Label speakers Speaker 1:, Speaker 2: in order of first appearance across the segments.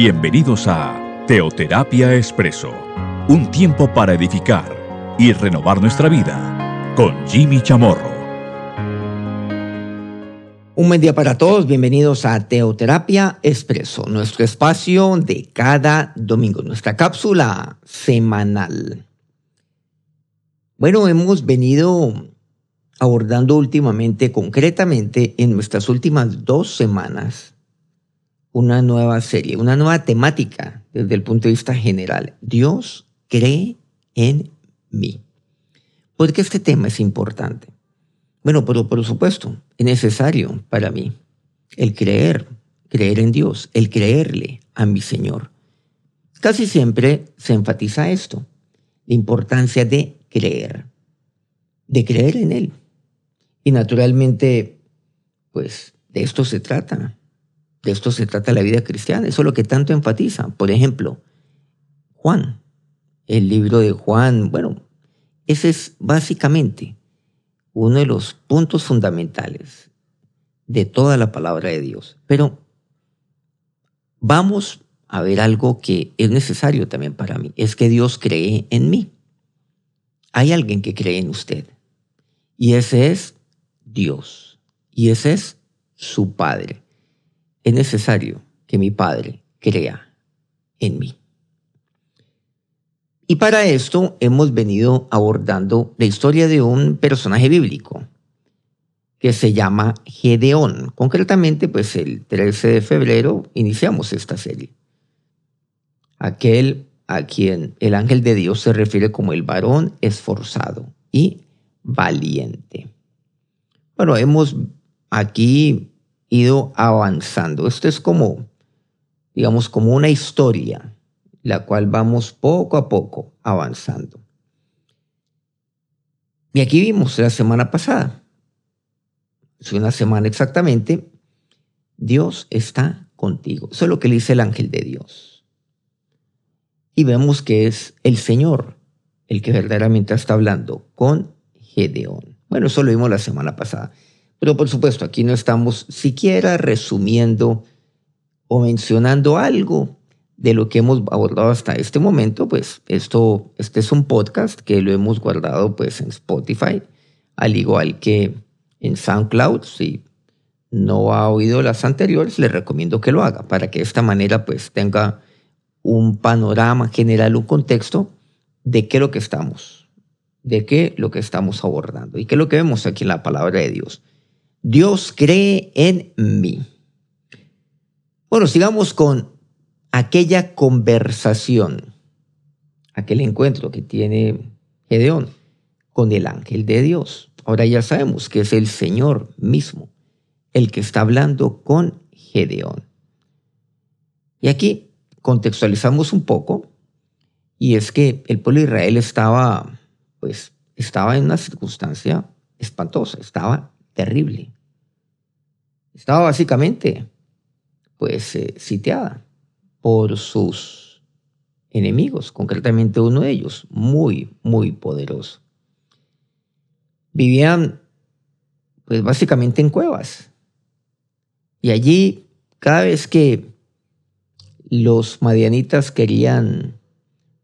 Speaker 1: Bienvenidos a Teoterapia Expreso, un tiempo para edificar y renovar nuestra vida con Jimmy Chamorro.
Speaker 2: Un buen día para todos, bienvenidos a Teoterapia Expreso, nuestro espacio de cada domingo, nuestra cápsula semanal. Bueno, hemos venido abordando últimamente, concretamente en nuestras últimas dos semanas, una nueva serie, una nueva temática desde el punto de vista general. Dios cree en mí. ¿Por qué este tema es importante? Bueno, pero por supuesto, es necesario para mí el creer, creer en Dios, el creerle a mi Señor. Casi siempre se enfatiza esto, la importancia de creer, de creer en Él. Y naturalmente, pues de esto se trata, de esto se trata la vida cristiana, eso es lo que tanto enfatiza. Por ejemplo, Juan, el libro de Juan, bueno, ese es básicamente uno de los puntos fundamentales de toda la palabra de Dios. Pero vamos a ver algo que es necesario también para mí, es que Dios cree en mí. Hay alguien que cree en usted y ese es Dios y ese es su Padre es necesario que mi Padre crea en mí. Y para esto hemos venido abordando la historia de un personaje bíblico que se llama Gedeón. Concretamente, pues el 13 de febrero iniciamos esta serie. Aquel a quien el ángel de Dios se refiere como el varón esforzado y valiente. Bueno, hemos aquí ido avanzando. Esto es como, digamos, como una historia, la cual vamos poco a poco avanzando. Y aquí vimos la semana pasada, es una semana exactamente, Dios está contigo. Eso es lo que le dice el ángel de Dios. Y vemos que es el Señor el que verdaderamente está hablando con Gedeón. Bueno, eso lo vimos la semana pasada. Pero por supuesto, aquí no estamos siquiera resumiendo o mencionando algo de lo que hemos abordado hasta este momento, pues esto, este es un podcast que lo hemos guardado pues en Spotify, al igual que en SoundCloud. Si no ha oído las anteriores, le recomiendo que lo haga para que de esta manera pues tenga un panorama general, un contexto de qué es lo que estamos, de qué lo que estamos abordando y qué es lo que vemos aquí en la palabra de Dios. Dios cree en mí. Bueno, sigamos con aquella conversación, aquel encuentro que tiene Gedeón con el ángel de Dios. Ahora ya sabemos que es el Señor mismo el que está hablando con Gedeón. Y aquí contextualizamos un poco, y es que el pueblo de Israel estaba, pues, estaba en una circunstancia espantosa, estaba terrible. Estaba básicamente, pues, eh, sitiada por sus enemigos, concretamente uno de ellos, muy, muy poderoso. Vivían, pues, básicamente en cuevas. Y allí, cada vez que los madianitas querían,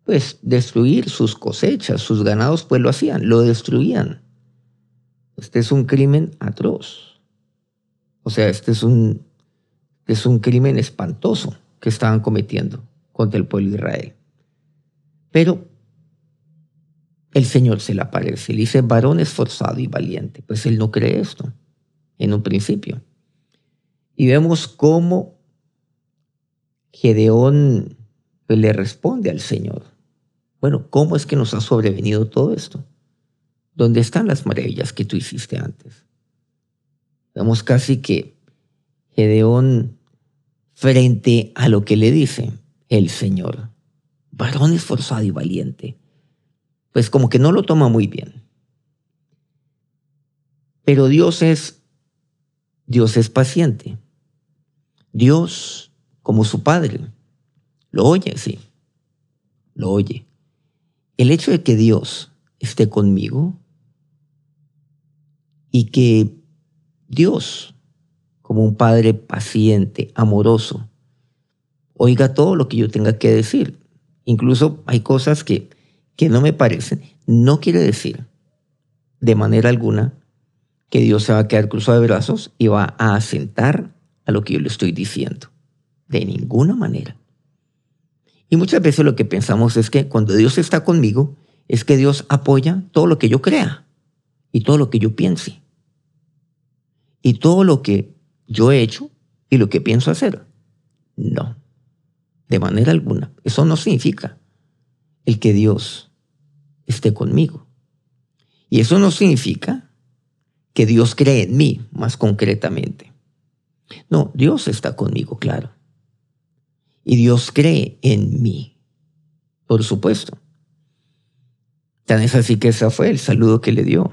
Speaker 2: pues, destruir sus cosechas, sus ganados, pues lo hacían, lo destruían. Este es un crimen atroz. O sea, este es un, es un crimen espantoso que estaban cometiendo contra el pueblo de Israel. Pero el Señor se le aparece, le dice, varón esforzado y valiente. Pues él no cree esto en un principio. Y vemos cómo Gedeón pues, le responde al Señor. Bueno, ¿cómo es que nos ha sobrevenido todo esto? ¿Dónde están las maravillas que tú hiciste antes? Vemos casi que Gedeón, frente a lo que le dice el Señor, varón esforzado y valiente, pues como que no lo toma muy bien. Pero Dios es, Dios es paciente. Dios, como su Padre, lo oye, sí, lo oye. El hecho de que Dios esté conmigo y que Dios, como un Padre paciente, amoroso, oiga todo lo que yo tenga que decir. Incluso hay cosas que, que no me parecen. No quiere decir de manera alguna que Dios se va a quedar cruzado de brazos y va a asentar a lo que yo le estoy diciendo. De ninguna manera. Y muchas veces lo que pensamos es que cuando Dios está conmigo, es que Dios apoya todo lo que yo crea y todo lo que yo piense. Y todo lo que yo he hecho y lo que pienso hacer. No, de manera alguna. Eso no significa el que Dios esté conmigo. Y eso no significa que Dios cree en mí, más concretamente. No, Dios está conmigo, claro. Y Dios cree en mí, por supuesto. Tan es así que ese fue el saludo que le dio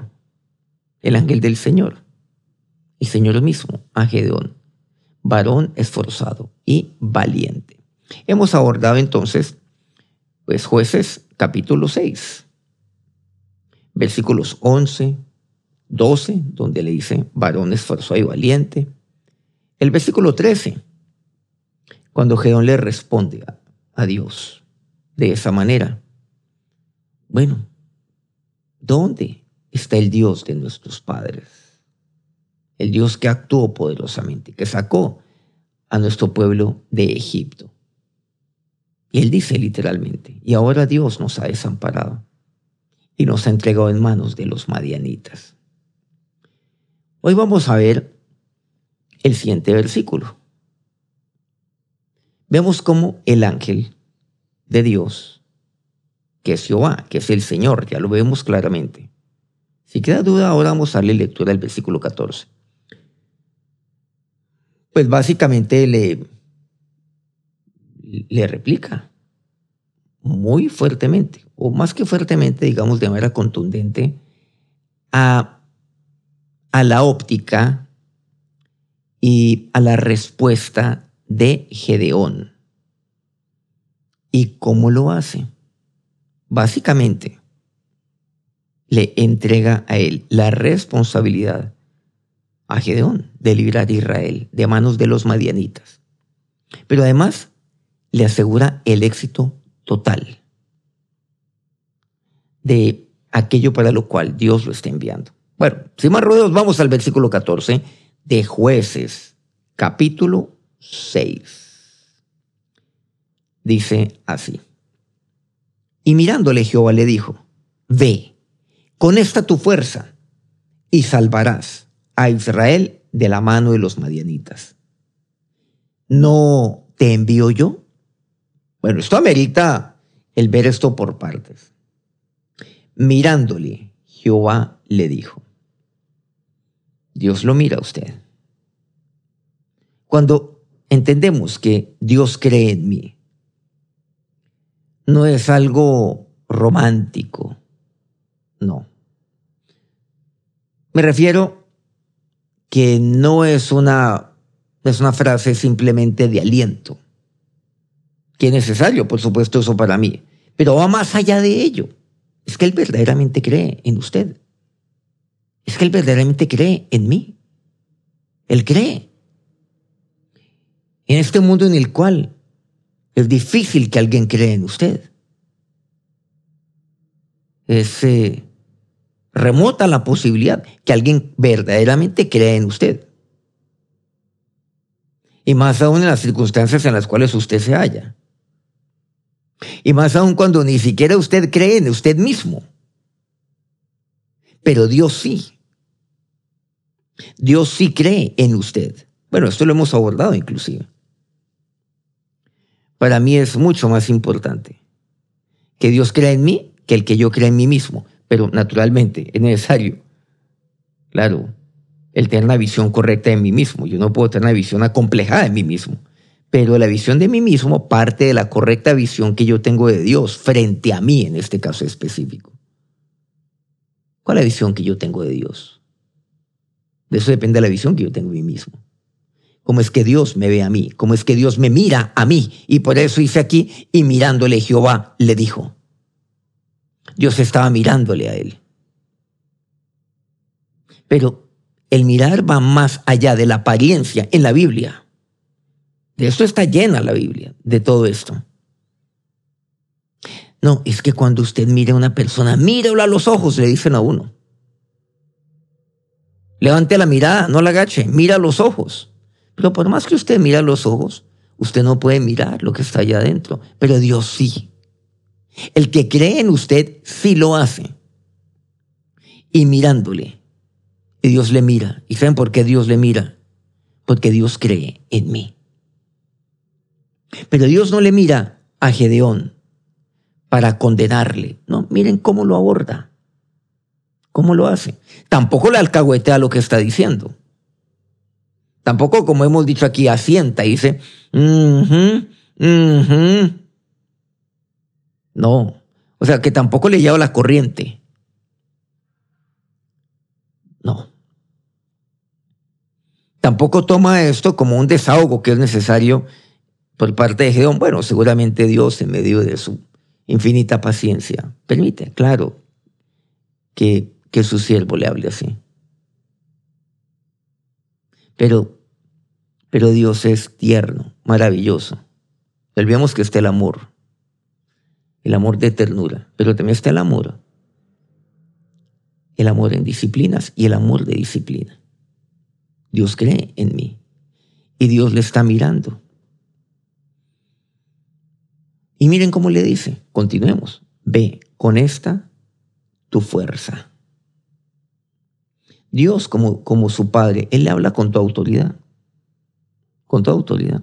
Speaker 2: el ángel del Señor, el Señor mismo, a Gedeón, varón esforzado y valiente. Hemos abordado entonces, pues jueces capítulo 6, versículos 11, 12, donde le dice varón esforzado y valiente. El versículo 13, cuando Gedeón le responde a Dios de esa manera. Bueno, ¿dónde está el Dios de nuestros padres? El Dios que actuó poderosamente, que sacó a nuestro pueblo de Egipto. Y él dice literalmente, y ahora Dios nos ha desamparado y nos ha entregado en manos de los madianitas. Hoy vamos a ver el siguiente versículo. Vemos cómo el ángel de Dios, que es Jehová, que es el Señor, ya lo vemos claramente. Si queda duda, ahora vamos a darle lectura del versículo 14. Pues básicamente le, le replica muy fuertemente, o más que fuertemente, digamos de manera contundente, a, a la óptica y a la respuesta de Gedeón. ¿Y cómo lo hace? Básicamente, le entrega a él la responsabilidad a Gedeón de librar a Israel de manos de los madianitas. Pero además le asegura el éxito total de aquello para lo cual Dios lo está enviando. Bueno, sin más rodeos, vamos al versículo 14 de jueces, capítulo 6. Dice así. Y mirándole Jehová le dijo, ve, con esta tu fuerza, y salvarás a Israel de la mano de los madianitas. ¿No te envío yo? Bueno, esto amerita el ver esto por partes. Mirándole, Jehová le dijo, Dios lo mira a usted. Cuando entendemos que Dios cree en mí, no es algo romántico, no. Me refiero que no es una, es una frase simplemente de aliento que es necesario, por supuesto, eso para mí. Pero va más allá de ello. Es que Él verdaderamente cree en usted. Es que Él verdaderamente cree en mí. Él cree. En este mundo en el cual es difícil que alguien cree en usted. Es eh, remota la posibilidad que alguien verdaderamente cree en usted. Y más aún en las circunstancias en las cuales usted se halla. Y más aún cuando ni siquiera usted cree en usted mismo. Pero Dios sí. Dios sí cree en usted. Bueno, esto lo hemos abordado inclusive. Para mí es mucho más importante que Dios crea en mí que el que yo crea en mí mismo. Pero naturalmente es necesario, claro, el tener una visión correcta de mí mismo. Yo no puedo tener una visión acomplejada de mí mismo pero la visión de mí mismo parte de la correcta visión que yo tengo de Dios frente a mí en este caso específico. ¿Cuál es la visión que yo tengo de Dios? De eso depende la visión que yo tengo de mí mismo. ¿Cómo es que Dios me ve a mí? ¿Cómo es que Dios me mira a mí? Y por eso hice aquí, y mirándole Jehová le dijo. Dios estaba mirándole a él. Pero el mirar va más allá de la apariencia en la Biblia De esto está llena la Biblia, de todo esto. No, es que cuando usted mire a una persona, mírelo a los ojos, le dicen a uno. Levante la mirada, no la agache, mira a los ojos. Pero por más que usted mira a los ojos, usted no puede mirar lo que está allá adentro, pero Dios sí. El que cree en usted sí lo hace. Y mirándole, y Dios le mira. ¿Y saben por qué Dios le mira? Porque Dios cree en mí. Pero Dios no le mira a Gedeón para condenarle. No, miren cómo lo aborda. ¿Cómo lo hace? Tampoco le alcahuetea lo que está diciendo. Tampoco, como hemos dicho aquí, asienta y dice, no. O sea, que tampoco le lleva la corriente. No. Tampoco toma esto como un desahogo que es necesario por parte de Gedeón. Bueno, seguramente Dios, en medio de su infinita paciencia, permite, claro, que que su siervo le hable así. Pero, pero Dios es tierno, maravilloso. Olvidemos que está el amor, el amor de ternura, pero también está el amor, el amor en disciplinas y el amor de disciplina. Dios cree en mí y Dios le está mirando. Y miren cómo le dice, continuemos, ve con esta tu fuerza. Dios como, como su Padre, Él le habla con tu autoridad, con tu autoridad.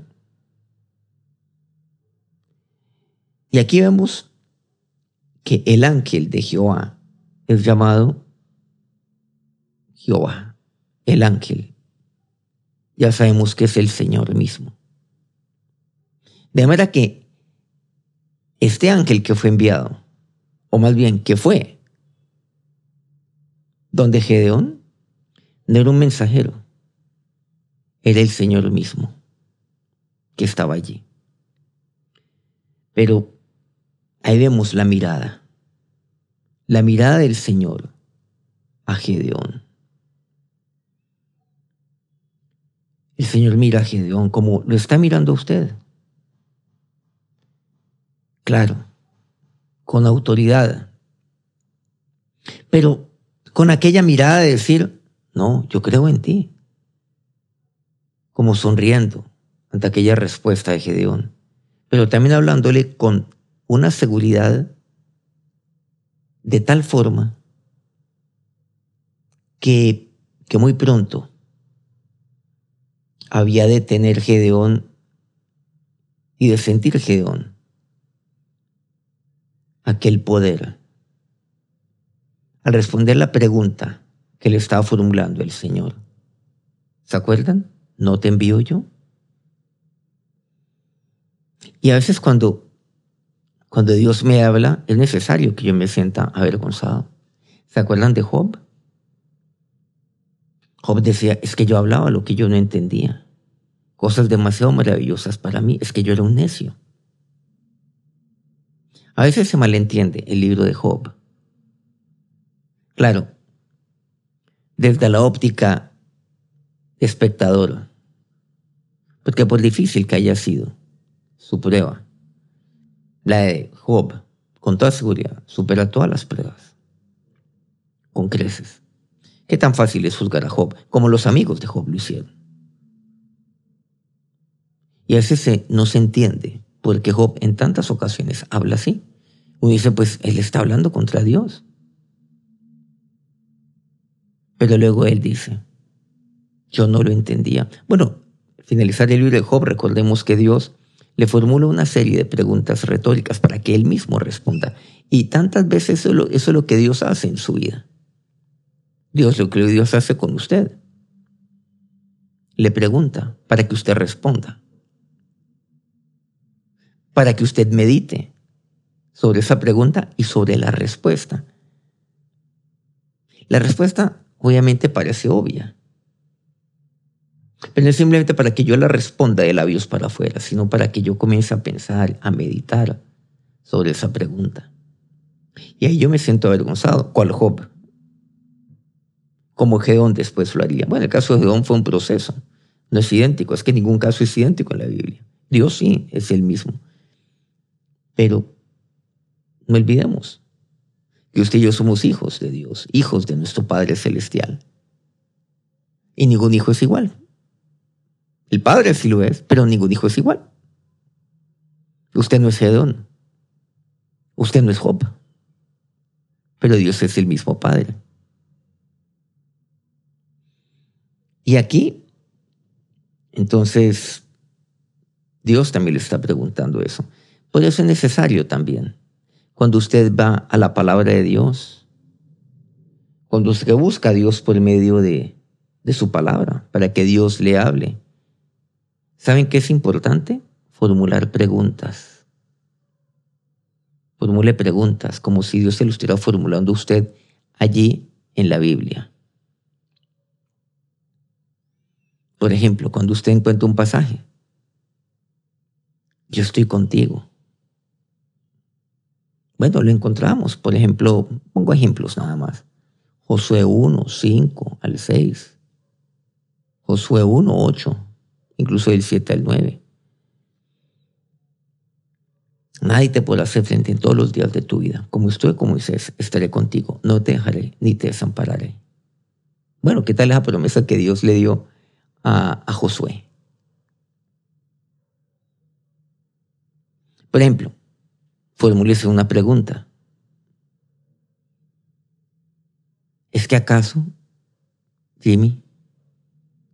Speaker 2: Y aquí vemos que el ángel de Jehová es llamado Jehová, el ángel. Ya sabemos que es el Señor mismo. De manera que este ángel que fue enviado, o más bien que fue, donde Gedeón no era un mensajero, era el Señor mismo que estaba allí. Pero ahí vemos la mirada, la mirada del Señor a Gedeón. El Señor mira a Gedeón como lo está mirando a usted. Claro, con autoridad. Pero con aquella mirada de decir, no, yo creo en ti. Como sonriendo ante aquella respuesta de Gedeón, pero también hablándole con una seguridad de tal forma que, que muy pronto había de tener Gedeón y de sentir Gedeón aquel poder. Al responder la pregunta, que le estaba formulando el Señor. ¿Se acuerdan? ¿No te envío yo? Y a veces cuando, cuando Dios me habla, es necesario que yo me sienta avergonzado. ¿Se acuerdan de Job? Job decía, es que yo hablaba lo que yo no entendía. Cosas demasiado maravillosas para mí, es que yo era un necio. A veces se malentiende el libro de Job. Claro, desde la óptica espectadora. Porque por difícil que haya sido su prueba, la de Job, con toda seguridad, supera todas las pruebas, con creces. ¿Qué tan fácil es juzgar a Job? Como los amigos de Job lo hicieron. Y a veces no se entiende porque Job en tantas ocasiones habla así. Uno dice, pues él está hablando contra Dios. Pero luego él dice, yo no lo entendía. Bueno, finalizar el libro de Job, recordemos que Dios le formula una serie de preguntas retóricas para que él mismo responda. Y tantas veces eso, es lo que Dios hace en su vida. Dios lo que Dios hace con usted. Le pregunta para que usted responda. Para que usted medite sobre esa pregunta y sobre la respuesta. La respuesta obviamente parece obvia. Pero no es simplemente para que yo la responda de labios para afuera, sino para que yo comience a pensar, a meditar sobre esa pregunta. Y ahí yo me siento avergonzado. ¿Cuál Job? Como Gedeón después lo haría. Bueno, el caso de Gedeón fue un proceso. No es idéntico, es que ningún caso es idéntico en la Biblia. Dios sí es el mismo. Pero no olvidemos que usted y yo somos hijos de Dios, hijos de nuestro Padre Celestial. Y ningún hijo es igual. El Padre sí lo es, pero ningún hijo es igual. Usted no es Edón. Usted no es Job. Pero Dios es el mismo Padre. Y aquí, entonces, Dios también le está preguntando eso. Por eso es necesario también, cuando usted va a la palabra de Dios, cuando usted busca a Dios por medio de, de su palabra, para que Dios le hable, ¿saben qué es importante? Formular preguntas. Formule preguntas como si Dios se lo estuviera formulando a usted allí en la Biblia. Por ejemplo, cuando usted encuentra un pasaje, yo estoy contigo. Bueno, lo encontramos. Por ejemplo, pongo ejemplos nada más. Josué 1, 5 al 6. Josué 1, 8. Incluso el 7 al 9. Nadie te podrá hacer frente en todos los días de tu vida. Como estoy como Moisés, estaré contigo. No te dejaré ni te desampararé. Bueno, ¿qué tal esa promesa que Dios le dio a, a Josué? Por ejemplo, formúlese una pregunta. ¿Es que acaso, Jimmy,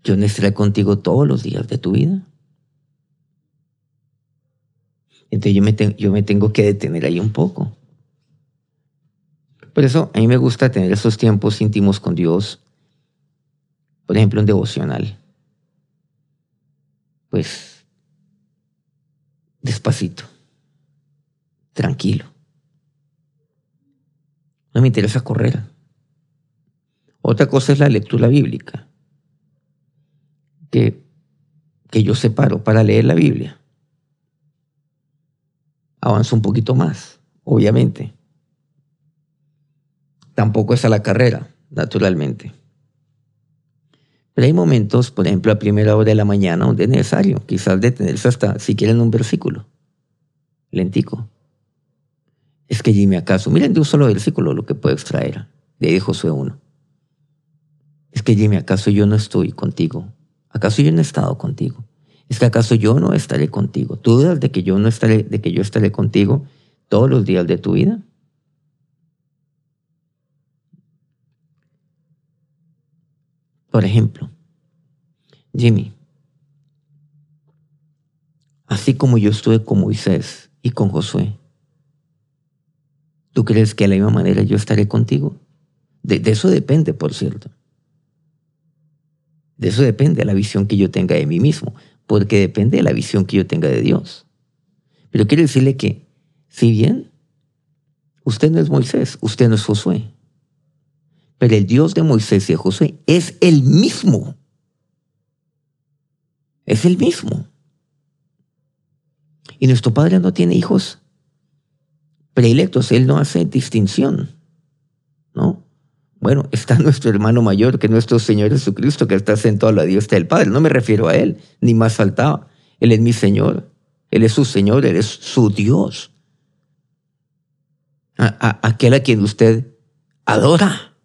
Speaker 2: yo no estaré contigo todos los días de tu vida? Entonces yo me, yo me tengo que detener ahí un poco. Por eso a mí me gusta tener esos tiempos íntimos con Dios, por ejemplo, en devocional. Pues despacito tranquilo. No me interesa correr. Otra cosa es la lectura bíblica, que, yo separo para leer la Biblia. Avanzo un poquito más, obviamente. Tampoco es a la carrera, naturalmente. Pero hay momentos, por ejemplo, a primera hora de la mañana, donde es necesario quizás detenerse hasta, si quieren, un versículo. Lentico. Es que Jimmy, acaso, miren de un solo versículo lo que puedo extraer de Josué 1. Es que Jimmy, acaso yo no estoy contigo. ¿Acaso yo no he estado contigo? Es que acaso yo no estaré contigo. ¿Tú dudas de que yo no estaré, de que yo estaré contigo todos los días de tu vida? Por ejemplo, Jimmy, así como yo estuve con Moisés y con Josué, ¿Tú crees que de la misma manera yo estaré contigo? De, eso depende, por cierto. De eso depende la visión que yo tenga de mí mismo, porque depende de la visión que yo tenga de Dios. Pero quiero decirle que, si bien usted no es Moisés, usted no es Josué, pero el Dios de Moisés y de Josué es el mismo. Es el mismo. Y nuestro Padre no tiene hijos predilectos, Él no hace distinción. Bueno, está nuestro hermano mayor, que nuestro Señor Jesucristo, que está sentado a la diestra del Padre. No me refiero a Él, ni más faltaba. Él es mi Señor, Él es su Señor, Él es su Dios. aquel a quien usted adora.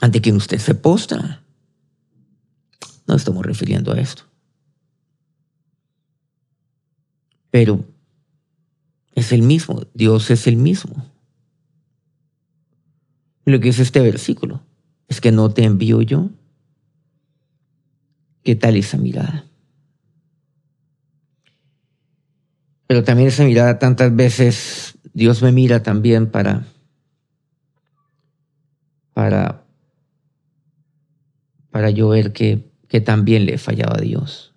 Speaker 2: Ante quien usted se postra. No estamos refiriendo a esto. Pero es el mismo, Dios es el mismo. Lo que es este versículo es que no te envío yo. ¿Qué tal esa mirada? Pero también esa mirada tantas veces Dios me mira también para para para yo ver que, que también le he fallado a Dios.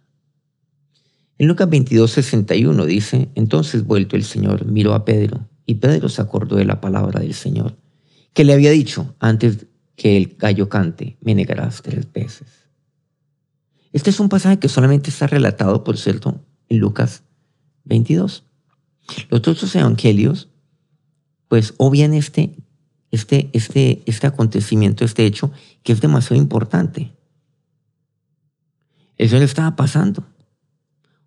Speaker 2: En Lucas 22, 61 dice, entonces vuelto el Señor miró a Pedro y Pedro se acordó de la palabra del Señor, que le había dicho antes que el gallo cante, me negarás tres veces. Este es un pasaje que solamente está relatado, por cierto, en Lucas 22. Los otros evangelios, pues obvian este, este, este, este acontecimiento, este hecho, que es demasiado importante. El Señor estaba pasando,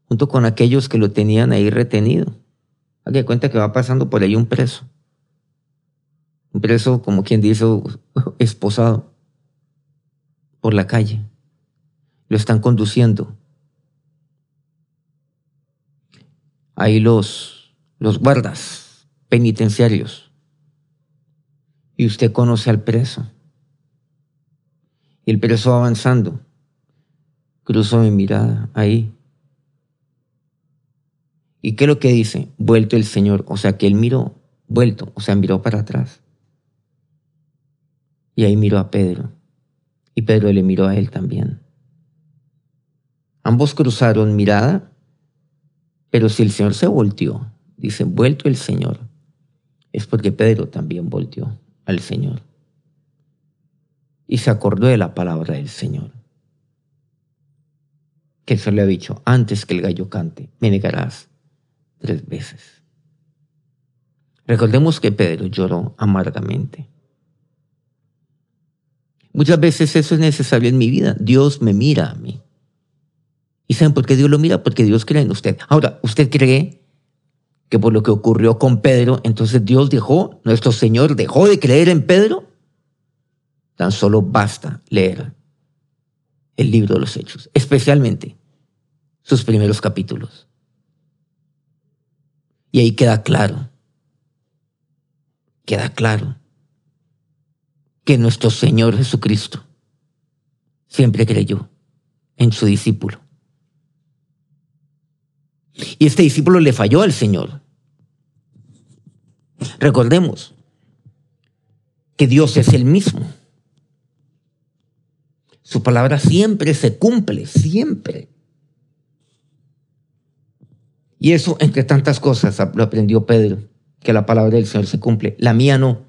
Speaker 2: junto con aquellos que lo tenían ahí retenido. Haga cuenta que va pasando por ahí un preso. Preso, como quien dice, esposado por la calle. Lo están conduciendo. Ahí los, los guardas penitenciarios. Y usted conoce al preso. Y el preso avanzando. Cruzó mi mirada ahí. ¿Y qué es lo que dice? Vuelto el Señor. O sea que él miró, vuelto, o sea, miró para atrás. Y ahí miró a Pedro. Y Pedro le miró a él también. Ambos cruzaron mirada, pero si el Señor se volteó, dice, vuelto el Señor, es porque Pedro también volteó al Señor. Y se acordó de la palabra del Señor. Que se le ha dicho, antes que el gallo cante, me negarás tres veces. Recordemos que Pedro lloró amargamente. Muchas veces eso es necesario en mi vida. Dios me mira a mí. ¿Y saben por qué Dios lo mira? Porque Dios cree en usted. Ahora, ¿usted cree que por lo que ocurrió con Pedro, entonces Dios dejó, nuestro Señor dejó de creer en Pedro? Tan solo basta leer el libro de los Hechos, especialmente sus primeros capítulos. Y ahí queda claro, queda claro que nuestro Señor Jesucristo siempre creyó en su discípulo. Y este discípulo le falló al Señor. Recordemos que Dios es el mismo. Su palabra siempre se cumple, siempre. Y eso, entre tantas cosas, lo aprendió Pedro, que la palabra del Señor se cumple. La mía no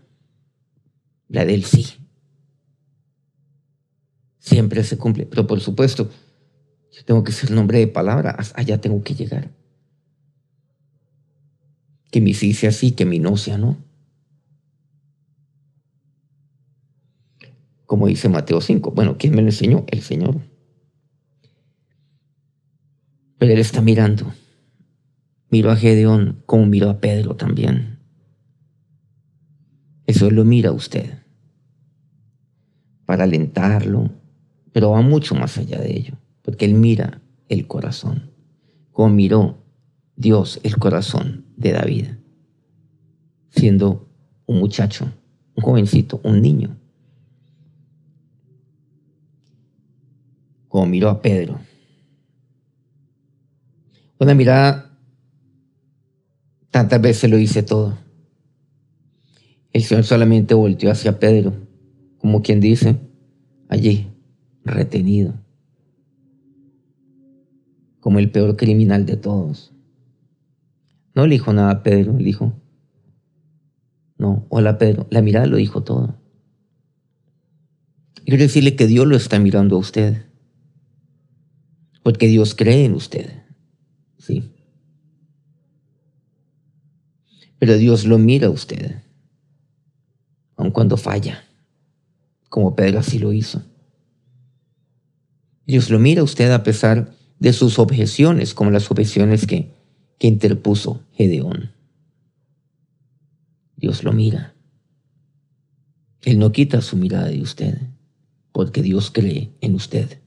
Speaker 2: la del sí. Siempre se cumple, pero por supuesto, yo tengo que ser nombre de palabra, allá tengo que llegar. Que mi sí sea sí, que mi no sea no. Como dice Mateo 5. Bueno, ¿quién me lo enseñó? El Señor. Pero Él está mirando. Miro a Gedeón como miro a Pedro también. Eso lo mira usted para alentarlo, pero va mucho más allá de ello, porque Él mira el corazón, como miró Dios el corazón de David, siendo un muchacho, un jovencito, un niño, como miró a Pedro. Una mirada, tantas veces lo dice todo. El Señor solamente volteó hacia Pedro, como quien dice, allí, retenido, como el peor criminal de todos. No le dijo nada a Pedro, le dijo, no, hola Pedro, la mirada lo dijo todo. Quiero decirle que Dios lo está mirando a usted, porque Dios cree en usted, sí. Pero Dios lo mira a usted aun cuando falla, como Pedro así lo hizo. Dios lo mira a usted a pesar de sus objeciones, como las objeciones que, que interpuso Gedeón. Dios lo mira. Él no quita su mirada de usted, porque Dios cree en usted.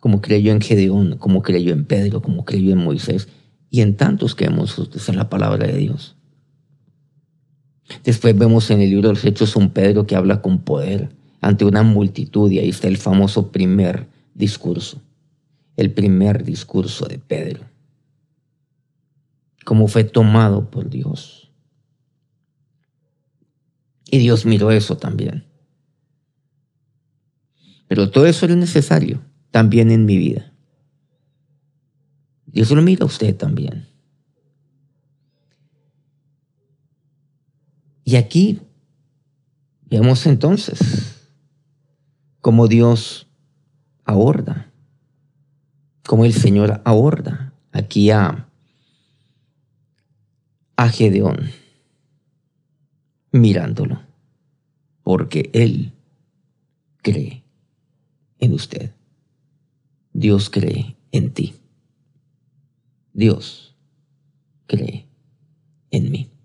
Speaker 2: Como creyó en Gedeón, como creyó en Pedro, como creyó en Moisés y en tantos que hemos en la palabra de Dios. Después vemos en el libro de los Hechos un Pedro que habla con poder ante una multitud y ahí está el famoso primer discurso, el primer discurso de Pedro, cómo fue tomado por Dios. Y Dios miró eso también. Pero todo eso es necesario también en mi vida. Dios lo mira a usted también. Y aquí vemos entonces cómo Dios aborda, cómo el Señor aborda aquí a, a Gedeón, mirándolo, porque Él cree en usted. Dios cree en ti. Dios cree en mí.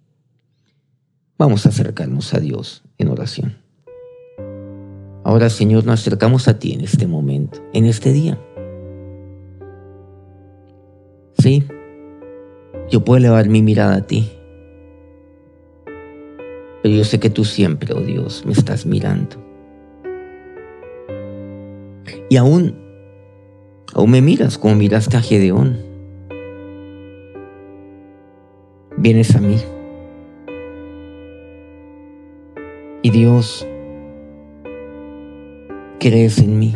Speaker 2: Vamos a acercarnos a Dios en oración. Ahora, Señor, nos acercamos a ti en este momento, en este día. Sí, yo puedo elevar mi mirada a ti, pero yo sé que tú siempre, oh Dios, me estás mirando. Y aún, aún me miras como miraste a Gedeón. Vienes a mí. Y Dios, crees en mí,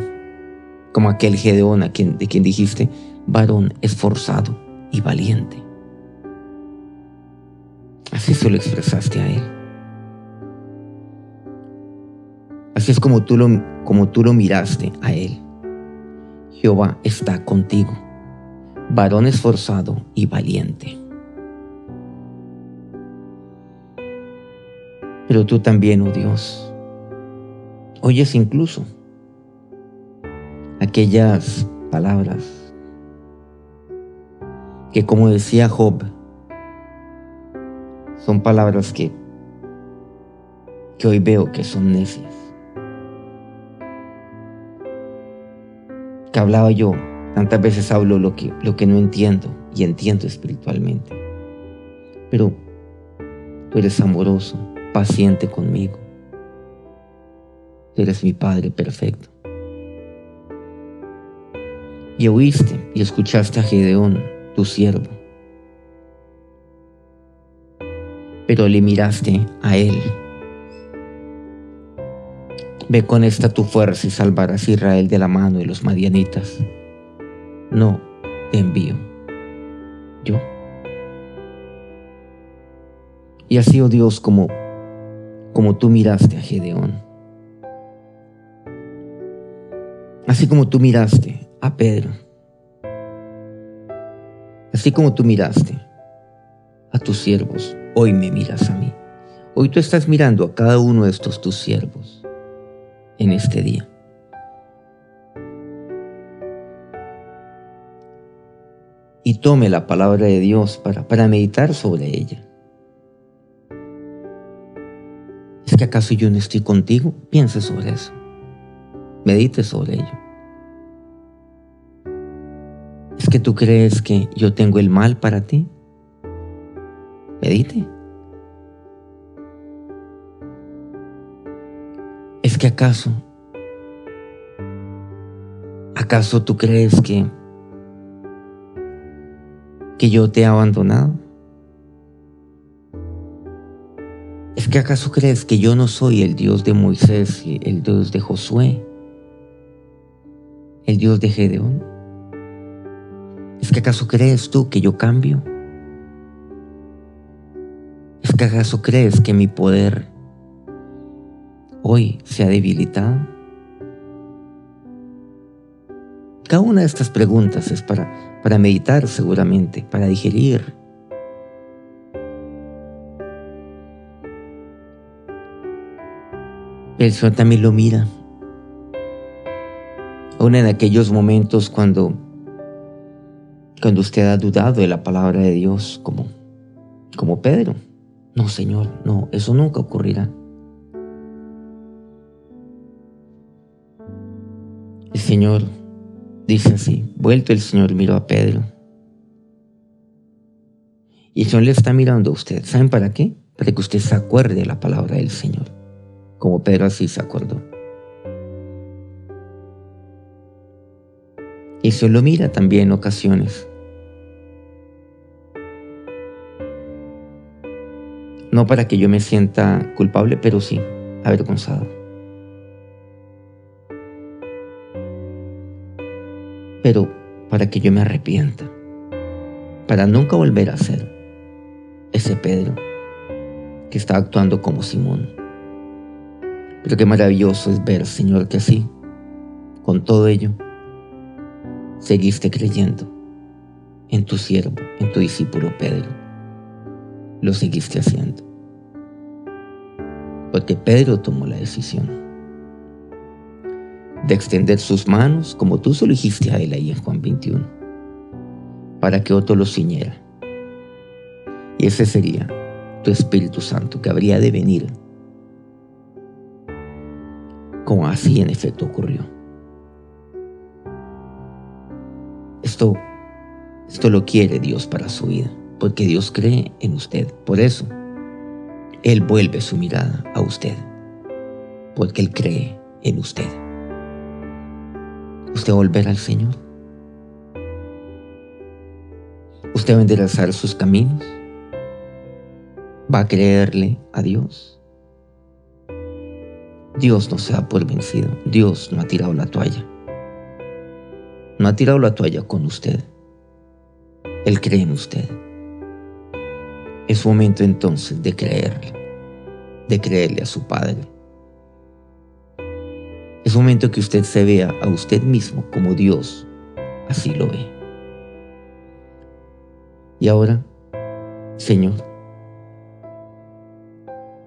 Speaker 2: como aquel Gedeón a quien, de quien dijiste, varón esforzado y valiente. Así se lo expresaste a él. Así es como tú lo, como tú lo miraste a él. Jehová está contigo, varón esforzado y valiente. Pero tú también, oh Dios, oyes incluso aquellas palabras que como decía Job, son palabras que, que hoy veo que son necias. Que hablaba yo, tantas veces hablo lo que, lo que no entiendo y entiendo espiritualmente. Pero tú eres amoroso, paciente conmigo. Eres mi Padre perfecto. Y oíste y escuchaste a Gedeón, tu siervo. Pero le miraste a él. Ve con esta tu fuerza y salvarás a Israel de la mano de los madianitas. No te envío. Yo. Y así, oh Dios, como, como tú miraste a Gedeón. Así como tú miraste a Pedro. Así como tú miraste a tus siervos, hoy me miras a mí. Hoy tú estás mirando a cada uno de estos tus siervos en este día. Y tome la palabra de Dios para, para meditar sobre ella. ¿Es que acaso yo no estoy contigo? Piense sobre eso. Medite sobre ello. ¿Es que tú crees que yo tengo el mal para ti? Medite. ¿Es que acaso, acaso tú crees que, que yo te he abandonado? ¿Es que acaso crees que yo no soy el Dios de Moisés, el Dios de Josué, el Dios de Gedeón? ¿Es que acaso crees tú que yo cambio? ¿Es que acaso crees que mi poder hoy se ha debilitado? Cada una de estas preguntas es para, para meditar seguramente, para digerir. El Señor también lo mira. Aún en aquellos momentos cuando cuando usted ha dudado de la palabra de Dios como, como Pedro. No, Señor, no, eso nunca ocurrirá. El Señor dice así, vuelto el Señor miró a Pedro. Y el Señor le está mirando a usted. ¿Saben para qué? Para que usted se acuerde de la palabra del Señor, como Pedro así se acordó. Y se lo mira también en ocasiones. No para que yo me sienta culpable, pero sí avergonzado. Pero para que yo me arrepienta. Para nunca volver a ser ese Pedro que está actuando como Simón. Pero qué maravilloso es ver, Señor, que así, con todo ello, seguiste creyendo en tu siervo, en tu discípulo Pedro. Lo seguiste haciendo. Porque Pedro tomó la decisión de extender sus manos como tú se dijiste a él ahí en Juan 21, para que otro lo ciñera. Y ese sería tu Espíritu Santo que habría de venir, como así en efecto ocurrió. Esto, esto lo quiere Dios para su vida, porque Dios cree en usted. Por eso, Él vuelve su mirada a usted, porque Él cree en usted. ¿Usted volverá al Señor? ¿Usted va a enderezar sus caminos? ¿Va a creerle a Dios? Dios no se da por vencido. Dios no ha tirado la toalla. No ha tirado la toalla con usted. Él cree en usted. Es momento entonces de creerle, de creerle a su Padre. Es momento que usted se vea a usted mismo como Dios así lo ve. Y ahora, Señor,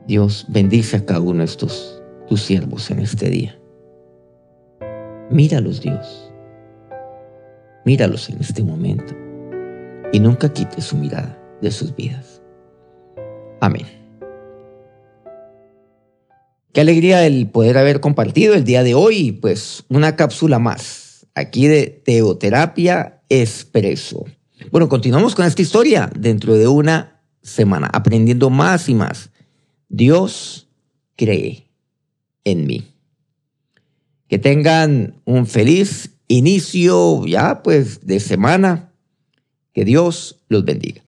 Speaker 2: Dios bendice a cada uno de estos tus siervos en este día. Míralos, Dios. Míralos en este momento y nunca quite su mirada de sus vidas. Amén. Qué alegría el poder haber compartido el día de hoy, pues una cápsula más aquí de Teoterapia Expreso. Bueno, continuamos con esta historia dentro de una semana, aprendiendo más y más. Dios cree en mí. Que tengan un feliz inicio ya pues de semana. Que Dios los bendiga.